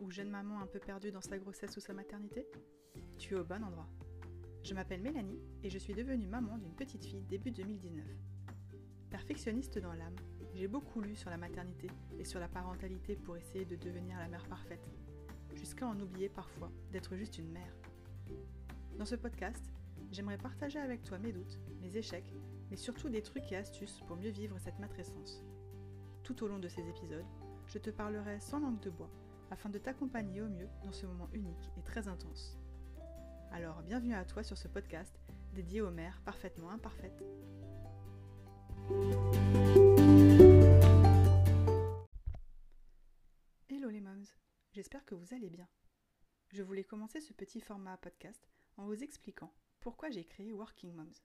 ou jeune maman un peu perdue dans sa grossesse ou sa maternité Tu es au bon endroit. Je m'appelle Mélanie et je suis devenue maman d'une petite fille début 2019. Perfectionniste dans l'âme, j'ai beaucoup lu sur la maternité et sur la parentalité pour essayer de devenir la mère parfaite, jusqu'à en oublier parfois d'être juste une mère. Dans ce podcast, j'aimerais partager avec toi mes doutes, mes échecs, mais surtout des trucs et astuces pour mieux vivre cette matrescence. Tout au long de ces épisodes, je te parlerai sans langue de bois afin de t'accompagner au mieux dans ce moment unique et très intense. Alors bienvenue à toi sur ce podcast dédié aux mères parfaitement imparfaites. Hello les moms, j'espère que vous allez bien. Je voulais commencer ce petit format podcast en vous expliquant pourquoi j'ai créé Working Moms.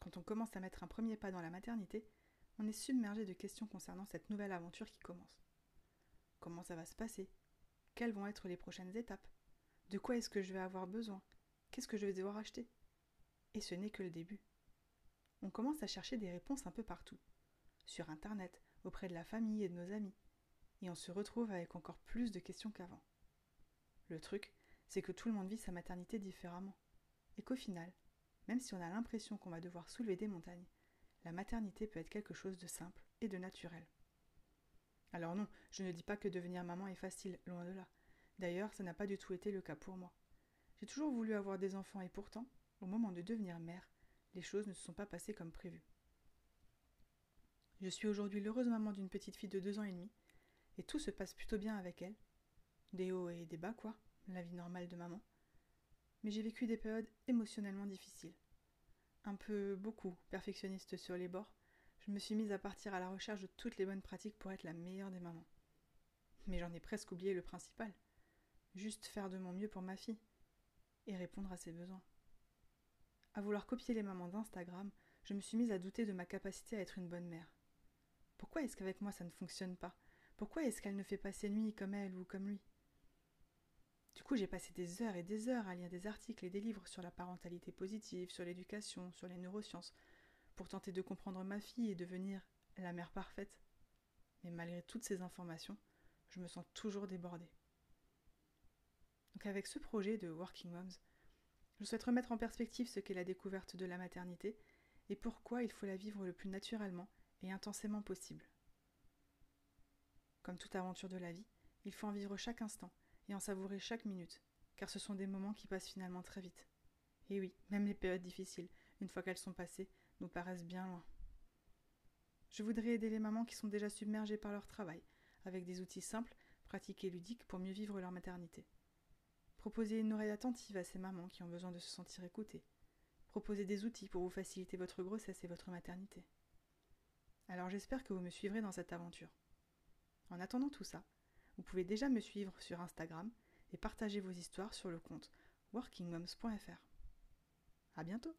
Quand on commence à mettre un premier pas dans la maternité, on est submergé de questions concernant cette nouvelle aventure qui commence. Comment ça va se passer? Quelles vont être les prochaines étapes? De quoi est-ce que je vais avoir besoin? Qu'est-ce que je vais devoir acheter? Et ce n'est que le début. On commence à chercher des réponses un peu partout. Sur Internet, auprès de la famille et de nos amis. Et on se retrouve avec encore plus de questions qu'avant. Le truc, c'est que tout le monde vit sa maternité différemment. Et qu'au final, même si on a l'impression qu'on va devoir soulever des montagnes, la maternité peut être quelque chose de simple et de naturel. Alors non, je ne dis pas que devenir maman est facile, loin de là. D'ailleurs, ça n'a pas du tout été le cas pour moi. J'ai toujours voulu avoir des enfants et pourtant, au moment de devenir mère, les choses ne se sont pas passées comme prévu. Je suis aujourd'hui l'heureuse maman d'une petite fille de deux ans et demi, et tout se passe plutôt bien avec elle. Des hauts et des bas, quoi, la vie normale de maman. Mais j'ai vécu des périodes émotionnellement difficiles. Un peu beaucoup perfectionniste sur les bords, je me suis mise à partir à la recherche de toutes les bonnes pratiques pour être la meilleure des mamans. Mais j'en ai presque oublié le principal. Juste faire de mon mieux pour ma fille et répondre à ses besoins. À vouloir copier les mamans d'Instagram, je me suis mise à douter de ma capacité à être une bonne mère. Pourquoi est-ce qu'avec moi ça ne fonctionne pas? Pourquoi est-ce qu'elle ne fait pas ses nuits comme elle ou comme lui? Du coup, j'ai passé des heures et des heures à lire des articles et des livres sur la parentalité positive, sur l'éducation, sur les neurosciences, pour tenter de comprendre ma fille et devenir la mère parfaite. Mais malgré toutes ces informations, je me sens toujours débordée. Donc avec ce projet de Working Moms, je souhaite remettre en perspective ce qu'est la découverte de la maternité et pourquoi il faut la vivre le plus naturellement et intensément possible. Comme toute aventure de la vie, il faut en vivre chaque instant et en savourer chaque minute, car ce sont des moments qui passent finalement très vite. Et oui, même les périodes difficiles, une fois qu'elles sont passées, nous paraissent bien loin. Je voudrais aider les mamans qui sont déjà submergées par leur travail, avec des outils simples, pratiques et ludiques pour mieux vivre leur maternité. Proposer une oreille attentive à ces mamans qui ont besoin de se sentir écoutées. Proposer des outils pour vous faciliter votre grossesse et votre maternité. Alors j'espère que vous me suivrez dans cette aventure. En attendant tout ça, vous pouvez déjà me suivre sur Instagram et partager vos histoires sur le compte workingmoms.fr. À bientôt!